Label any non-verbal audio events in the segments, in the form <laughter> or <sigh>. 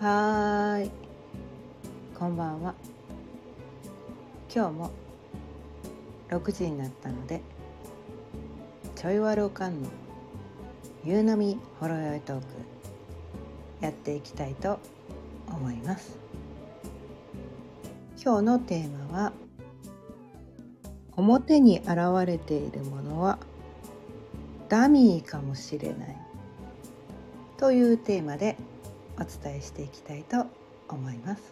はい。こんばんは。今日も6時になったのでちょいわるおかんの夕飲みほろよいトークやっていきたいと思います。今日のテーマは表に現れているものはダミーかもしれないというテーマでお伝えしていきたいと思います。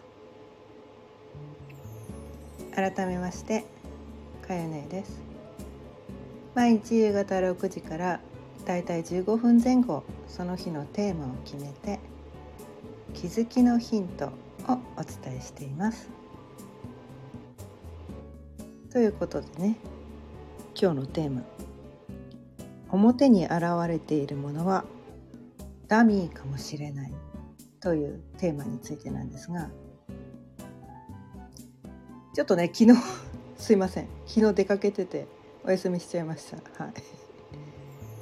改めましてかよねです。毎日夕方6時からだいたい15分前後その日のテーマを決めて気づきのヒントをお伝えしています。ということでね今日のテーマ。表に現れているものはダミーかもしれない。というテーマについてなんですがちょっとね昨日 <laughs> すいません。昨日出かけててお休みしちゃいました。はい。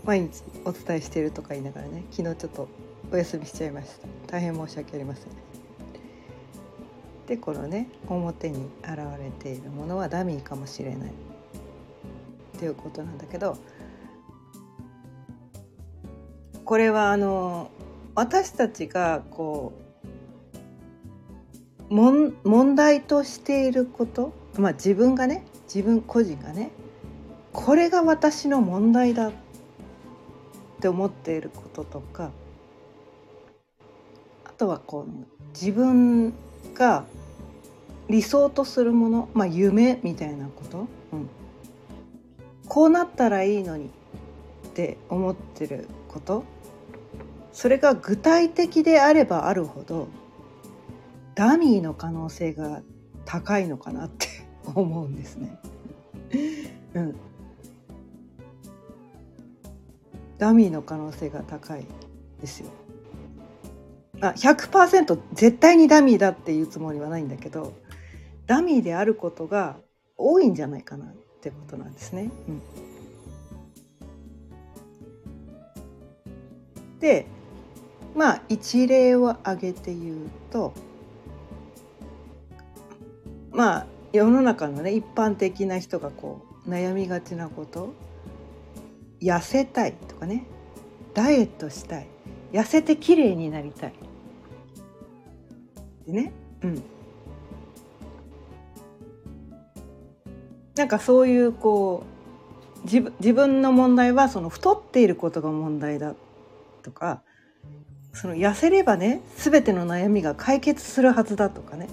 毎日お伝えしているとか言いながらね昨日ちょっとお休みしちゃいました。大変申し訳ありません。でこのね表に現れているものはダミーかもしれない。っていうことなんだけどこれはあの私たちがこう問題としていることまあ自分がね自分個人がねこれが私の問題だって思っていることとかあとはこう自分が理想とするもの、まあ、夢みたいなこと、うん、こうなったらいいのにって思ってること。それが具体的であればあるほどダミーの可能性が高いのかなって <laughs> 思うんですね。うん、ダミーの可能性が高いですよ。あ100%絶対にダミーだっていうつもりはないんだけどダミーであることが多いんじゃないかなってことなんですね。うん、でまあ一例を挙げて言うとまあ世の中のね一般的な人がこう悩みがちなこと痩せたいとかねダイエットしたい痩せて綺麗になりたい。でねうん。なんかそういうこう自分自分の問題はその太っていることが問題だとかその痩せればね全ての悩みが解決するはずだとかね。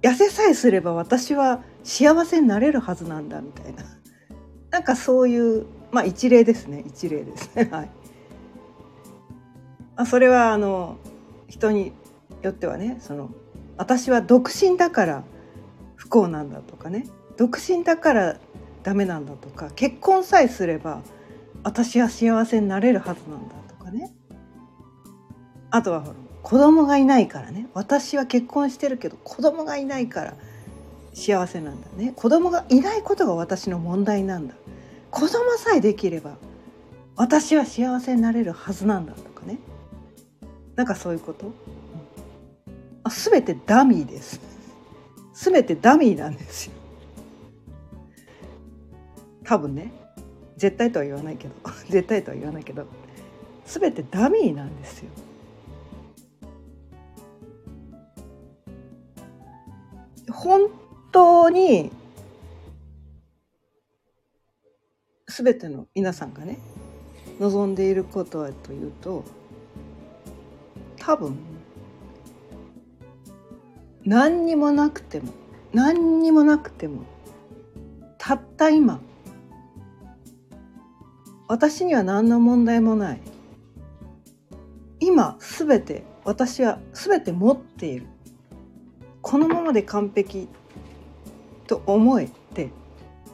痩せさえすれば私は幸せになれるはずなんだみたいな。なんかそういうまあ一例ですね。一例ですね。<laughs> はい。あそれはあの人によってはねその私は独身だから不幸なんだとかね。独身だからダメなんだとか。結婚さえすれば私は幸せになれるはずなんだ。あとは子供がいないからね。私は結婚してるけど子供がいないから幸せなんだね。子供がいないことが私の問題なんだ。子供さえできれば私は幸せになれるはずなんだとかね。なんかそういうこと、うん、あ全てダミーです。全てダミーなんですよ。多分ね。絶対とは言わないけど。<laughs> 絶対とは言わないけど。全てダミーなんですよ。本当に全ての皆さんがね望んでいることはというと多分何にもなくても何にもなくてもたった今私には何の問題もない。今全て私は全て持っている。このままで完璧と思えて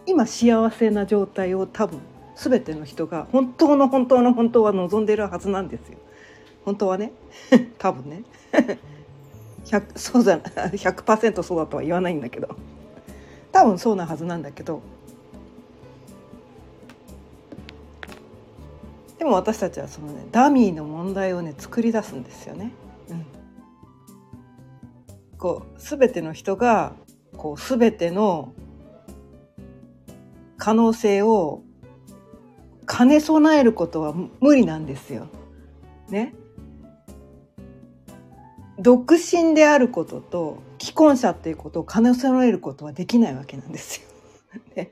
今幸せな状態を多分全ての人が本当の本当の本当は望んでいるはずなんですよ。本当はね。<laughs> 多分ね。<laughs> 100そうだ100% <laughs> そうだとは言わないんだけど。多分そうなはずなんだけど。でも私たちはそのねダミーの問題をね作り出すんですよね。こう全ての人がこう全ての可能性を兼ね備えることは無理なんですよ。ね。独身であることと既婚者っていうことを兼ね備えることはできないわけなんですよ。<laughs> ね、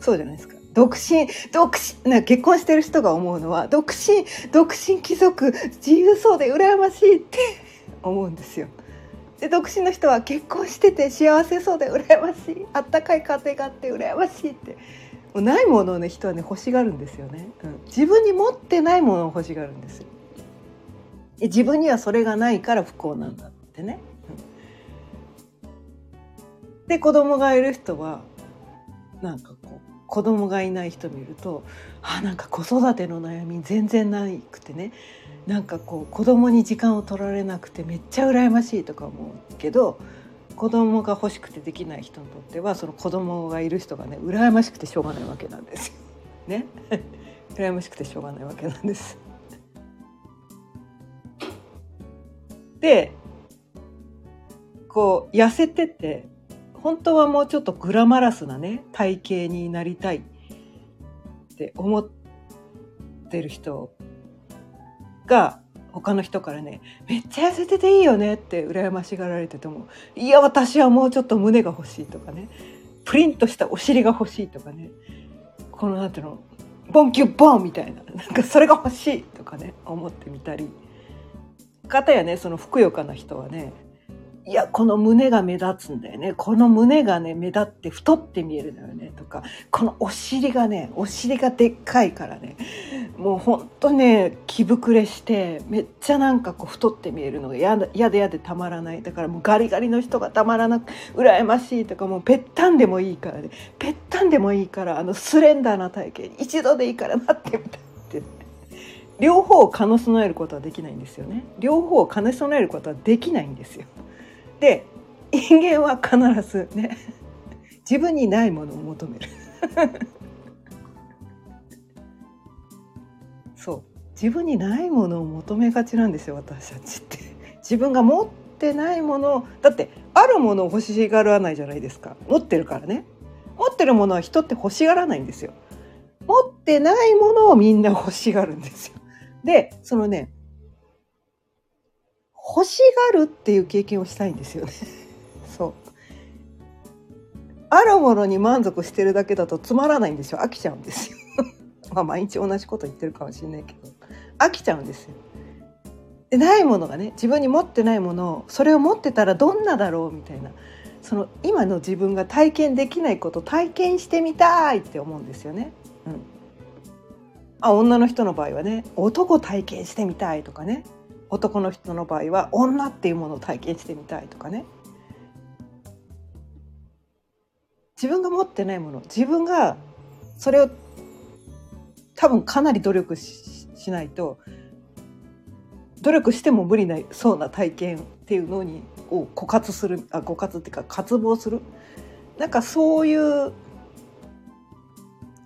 そうじゃないですか。独身、独身、な結婚してる人が思うのは、独身、独身貴族、自由そうで羨ましいって思うんですよ。で独身の人は結婚してて幸せそうで羨ましい。あったかい家庭があって羨ましいって。もうないものをね人はね欲しがるんですよね、うん、自分に持ってないものを欲しがるんですよ。自分にはそれがないから不幸なんだってね、で子供がいる人はなんかこう子供がいない人見るとあなんか子育ての悩み全然ないくてね。なんかこう子供に時間を取られなくてめっちゃ羨ましいとか思うけど子供が欲しくてできない人にとってはその子供がいる人がね羨ましくてしょうがないわけなんです。ね？羨ましくてしょうがないわけなんです。<laughs> <laughs> でこう痩せてて本当はもうちょっとグラマラスなね体型になりたいって思ってる人が他の人からね「めっちゃ痩せてていいよね」って羨ましがられてても「いや私はもうちょっと胸が欲しい」とかね「プリンとしたお尻が欲しい」とかねこのなんていうのボンキュッボンみたいななんかそれが欲しいとかね思ってみたり。かたやねそのふくよかな人はねいや、この胸が目立つんだよね。この胸がね、目立って太って見えるんだよね。とか、このお尻がね、お尻がでっかいからね、もうほんとね、気膨れして、めっちゃなんかこう太って見えるのが嫌で嫌で嫌でたまらない。だからもうガリガリの人がたまらなく、羨ましいとか、もうぺったんでもいいからね、ぺったんでもいいから、あのスレンダーな体型に一度でいいからなってみたいって。両方を兼ね備えることはできないんですよね。両方を兼ね備えることはできないんですよ。で人間は必ずね <laughs> 自分にないものを求める。<laughs> そう。自分にないものを求めがちなんですよ私たちって。自分が持ってないものだってあるものを欲しがらないじゃないですか。持ってるからね。持ってるものは人って欲しがらないんですよ。持ってないものをみんな欲しがるんですよ。でそのね欲しがるっていう経験をしたいんですよね。<laughs> そう。あるものに満足してるだけだとつまらないんですよ。飽きちゃうんですよ。<laughs> まあ毎日同じこと言ってるかもしれないけど、飽きちゃうんですよ。でないものがね自分に持ってないものをそれを持ってたらどんなだろうみたいなその今の自分が体験できないこと体験してみたいって思うんですよね。うん、あ女の人の場合はね男体験してみたいとかね男の人の場合は女っていうものを体験してみたいとかね自分が持ってないもの自分がそれを多分かなり努力しないと努力しても無理なそうな体験っていうのにを枯渇するあ枯渇っていうか渇望するなんかそういう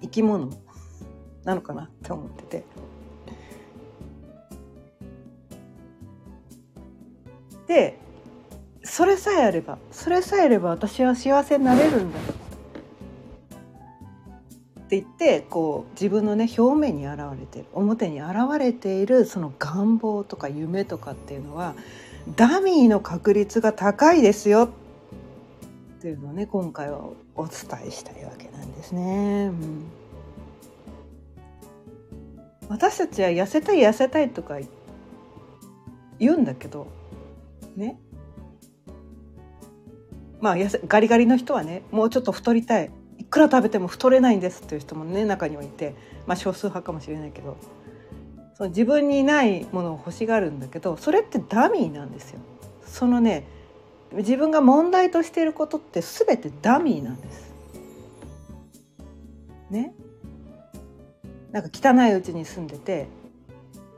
生き物なのかなって思ってて。でそれさえあればそれさえあれば私は幸せになれるんだ。って言ってこう自分のね表面に現れてる表に現れているその願望とか夢とかっていうのはダミーの確率が高いですよ。っていうのをね今回はお伝えしたいわけなんですね。うん、私たちは痩せたい痩せたいとか言うんだけどねまあガリガリの人はねもうちょっと太りたいいくら食べても太れないんですっていう人もね中にはいてまあ少数派かもしれないけどその自分にないものを欲しがるんだけどそれってダミーなんですよ。そのね自分が問題としていることって全てダミーなんです。ね。なんか汚いうちに住んでて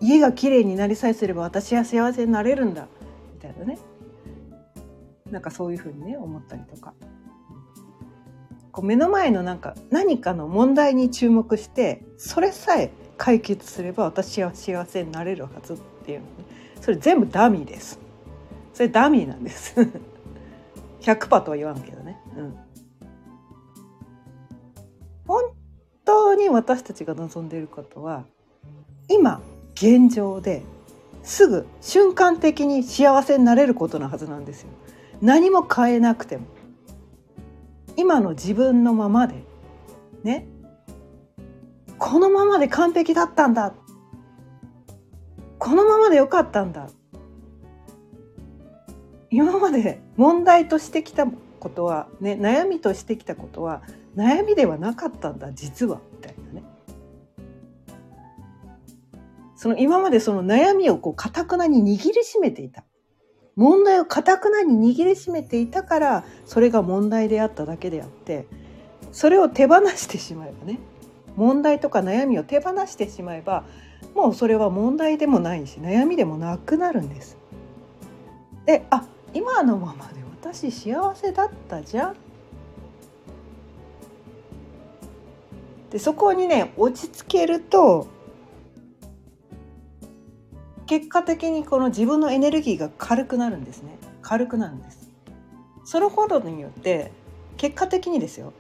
家がきれいになりさえすれば私は幸せになれるんだたいなね。なんかそういうふうにね思ったりとか。こう目の前のなんか何かの問題に注目してそれさえ解決すれば私は幸せになれるはずっていうのね。それ全部ダミーです。それダミーなんです。<laughs> 100%とは言わんけどね、うん、本当に私たちが望んでいることは今現状ですぐ瞬間的に幸せになれることのはずなんですよ。何も変えなくても。今の自分のままで。ね。このままで完璧だったんだ。このままでよかったんだ。今まで問題としてきたことは、ね、悩みとしてきたことは悩みではなかったんだ実はみたいその今までその悩みをこう堅くなに握りしめていた問題を堅くなに握りしめていたからそれが問題であっただけであってそれを手放してしまえばね問題とか悩みを手放してしまえばもうそれは問題でもないし悩みでもなくなるんです。であ今のままで私幸せだったじゃんでそこにね落ち着けると結果的にこの自分のエネルギーが軽くなるんですね。軽くなるんです。そのことによって結果的にですよ。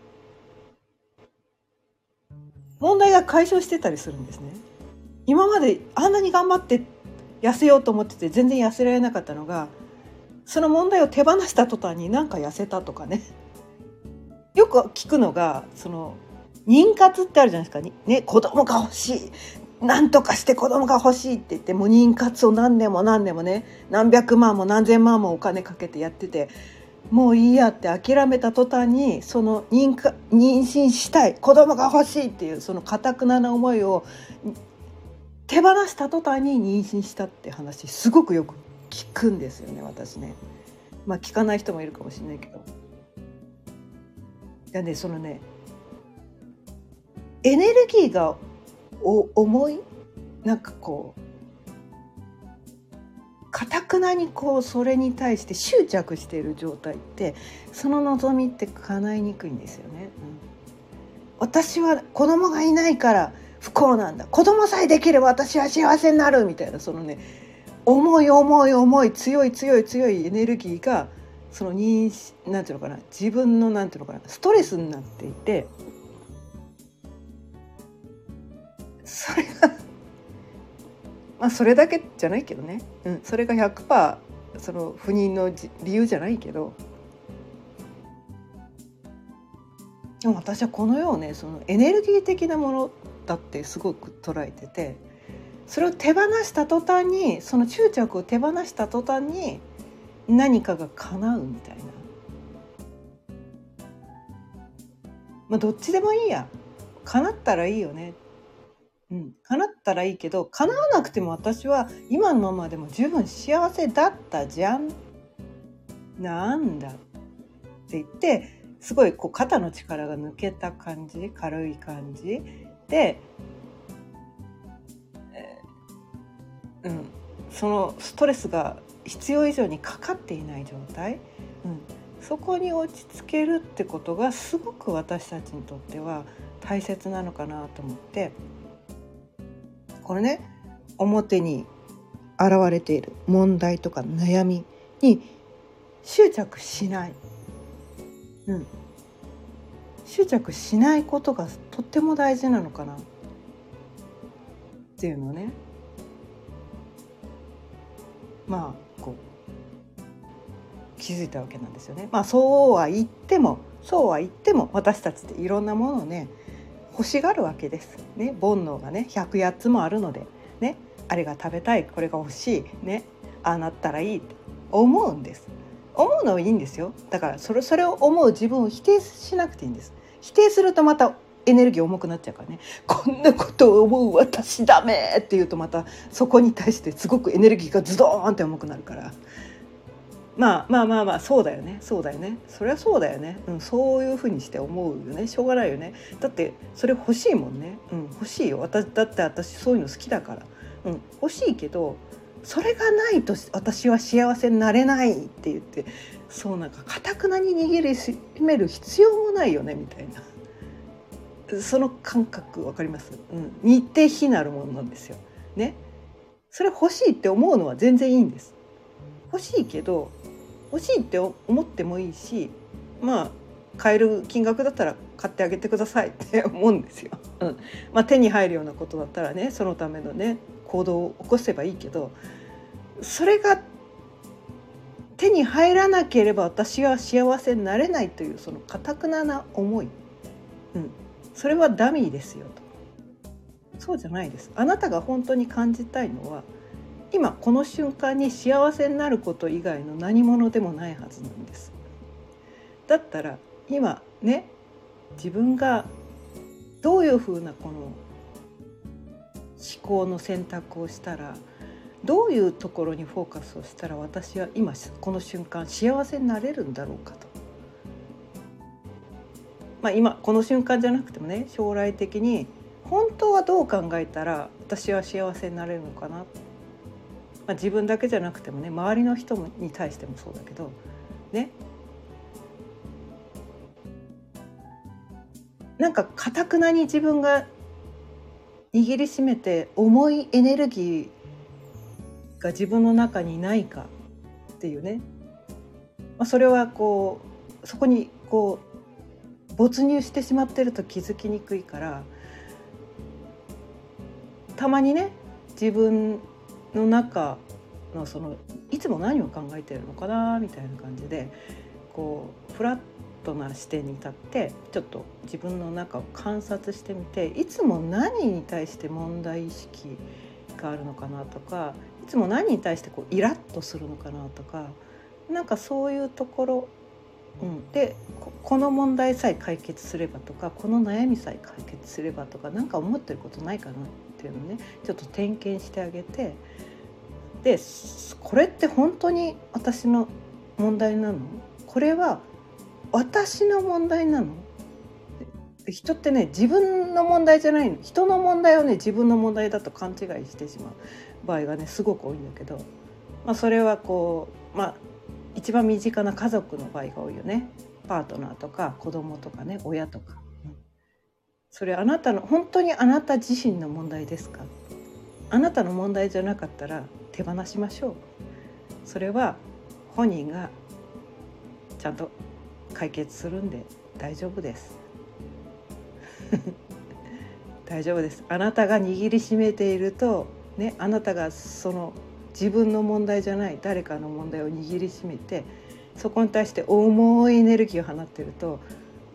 問題が解消してたりするんですね。今まであんなに頑張って痩せようと思ってて全然痩せられなかったのがその問題を手放した途端になんか痩せたとかね。よく聞くのがその妊活ってあるじゃないですか。ね子供が欲しい。なんとかして子供が欲しいって言ってもう妊活を何年も何年もね何百万も何千万もお金かけてやっててもういいやって諦めた途端にその妊妊娠したい子供が欲しいっていうそのかたくなな思いを手放した途端に妊娠したって話すごくよく聞くんですよね私ね。まあ聞かない人もいるかもしれないけど。いやねそのねエネルギーがお重い？なんかこうかたくなにこうそれに対して執着している状態ってその望みって叶いにくいんですよね。うん、私は子供がいないから不幸なんだ。子供さえできれば私は幸せになるみたいなそのね重い重い重い強い強い強いエネルギーがその認なんていうのかな自分のなんていうのかなストレスになっていてそれがまあそれだけじゃないけどね、うん、それが100%その不妊の理由じゃないけど。でも私はこの世をねそのエネルギー的なものだってすごく捉えてて。それを手放した途端にその執着を手放した途端に何かが叶うみたいな。まあどっちでもいいや。叶ったらいいよね。うん。叶ったらいいけど叶わなくても私は今のままでも十分幸せだったじゃん。なんだって言ってすごいこう肩の力が抜けた感じ軽い感じ。でえうん、そのストレスが必要以上にかかっていない状態、うん、そこに落ち着けるってことがすごく私たちにとっては大切なのかなと思って。これね表に現れている問題とか悩みに執着しない、うん、執着しないことがとっても大事なのかな。っていうのね。まあこう気づいたわけなんですよね。まあそうは言ってもそうは言っても私たちっていろんなものをね欲しがるわけです。ね。煩悩がね108つもあるので。ね。あれが食べたいこれが欲しい。ね。ああなったらいいって思うんです。思うのはいいんですよ。だからそれそれを思う自分を否定しなくていいんです。否定するとまたエネルギー重くなっちゃうからね。こんなことを思う私ダメって言うとまたそこに対してすごくエネルギーがズドーンって重くなるから。まあまあまあまあそうだよね。そうだよね。そりゃそうだよね、うん、そういうふうにして思うよね。しょうがないよね。だってそれ欲しいもんね、うん、欲しいよ。私だって私そういうの好きだから、うん、欲しいけどそれがないと私は幸せになれないって言ってそうなんかかたくなに握りしめる必要もないよねみたいな。その感覚分かります、うん、似て非なるものなんですよ。ね？それ欲しいって思うのは全然いいんです。欲しいけど欲しいって思ってもいいしまあ買える金額だったら買ってあげてくださいって思うんですよ。うん。まあ、手に入るようなことだったらねそのためのね行動を起こせばいいけどそれが手に入らなければ私は幸せになれないというそのかたくなな思い、うん、それはダミーですよと。そうじゃないです。あなたが本当に感じたいのは今この瞬間に幸せになること以外の何者でもないはずなんですだったら今ね自分がどういうふうなこの思考の選択をしたらどういうところにフォーカスをしたら私は今この瞬間幸せになれるんだろうかと。まあ、今この瞬間じゃなくてもね将来的に本当はどう考えたら私は幸せになれるのかな、まあ、自分だけじゃなくてもね周りの人に対してもそうだけどね。なんかかたくなに自分が握りしめて重いエネルギーが自分の中にないかっていうね、まあ、それはこうそこにこう没入してしまってると気づきにくいからたまにね自分の中のそのいつも何を考えてるのかなみたいな感じでこうフラットな視点に立ってちょっと自分の中を観察してみていつも何に対して問題意識があるのかなとかいつも何に対してこうイラッとするのかなとかなんかそういうところ、うん、でこの問題さえ解決すればとかこの悩みさえ解決すればとか何か思ってることないかな。っていうのをねちょっと点検してあげてでこれって本当に私の問題なの？これは私の問題なの？人ってね自分の問題じゃないの。人の問題をね自分の問題だと勘違いしてしまう場合がねすごく多いんだけど、まあ、それはこうまあ一番身近な家族の場合が多いよね。パートナーとか子供とかね親とか、それあなたの本当にあなた自身の問題ですか？あなたの問題じゃなかったら手放しましょう。それは本人がちゃんと解決するんで大丈夫です。<laughs> 大丈夫です。あなたが握りしめているとねあなたがその自分の問題じゃない誰かの問題を握りしめてそこに対して重いエネルギーを放ってると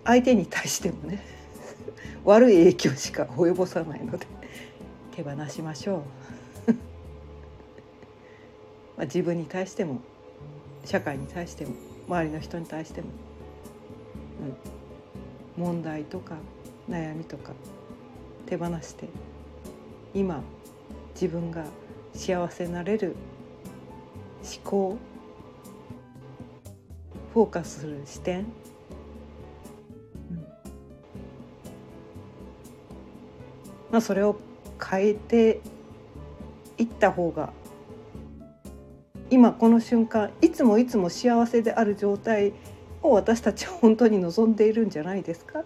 相手に対してもね悪い影響しか及ぼさないので <laughs> 手放しましょう。<laughs> まあ自分に対しても社会に対しても周りの人に対してもうん、問題とか悩みとか手放して今自分が幸せになれる思考フォーカスする視点、まあ、それを変えていった方が今この瞬間いつもいつも幸せである状態を私たちは本当に望んでいるんじゃないですか？っ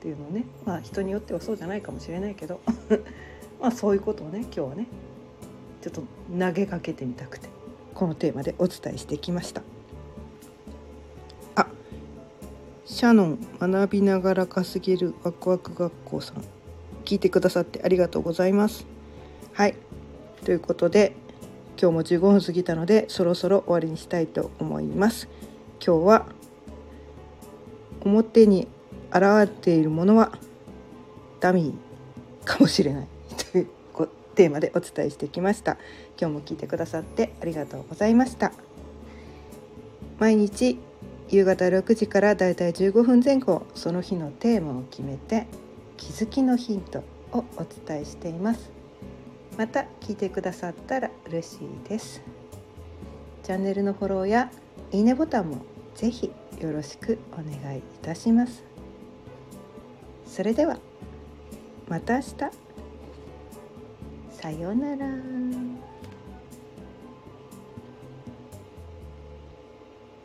ていうのねまあ人によってはそうじゃないかもしれないけど。<laughs> まあそういうことをね今日はねちょっと投げかけてみたくてこのテーマでお伝えしてきました。あシャノン学びながら稼げるワクワク学校さん。聞いてくださってありがとうございます。はいということで今日も15分過ぎたのでそろそろ終わりにしたいと思います。今日は表に現れているものはダミーかもしれないというテーマでお伝えしてきました今日も聞いてくださってありがとうございました毎日夕方6時からだいたい15分前後その日のテーマを決めて気づきのヒントをお伝えしています。また聞いてくださったら嬉しいです。チャンネルのフォローやいいねボタンもぜひよろしくお願いいたします。それではまた明日。さようなら。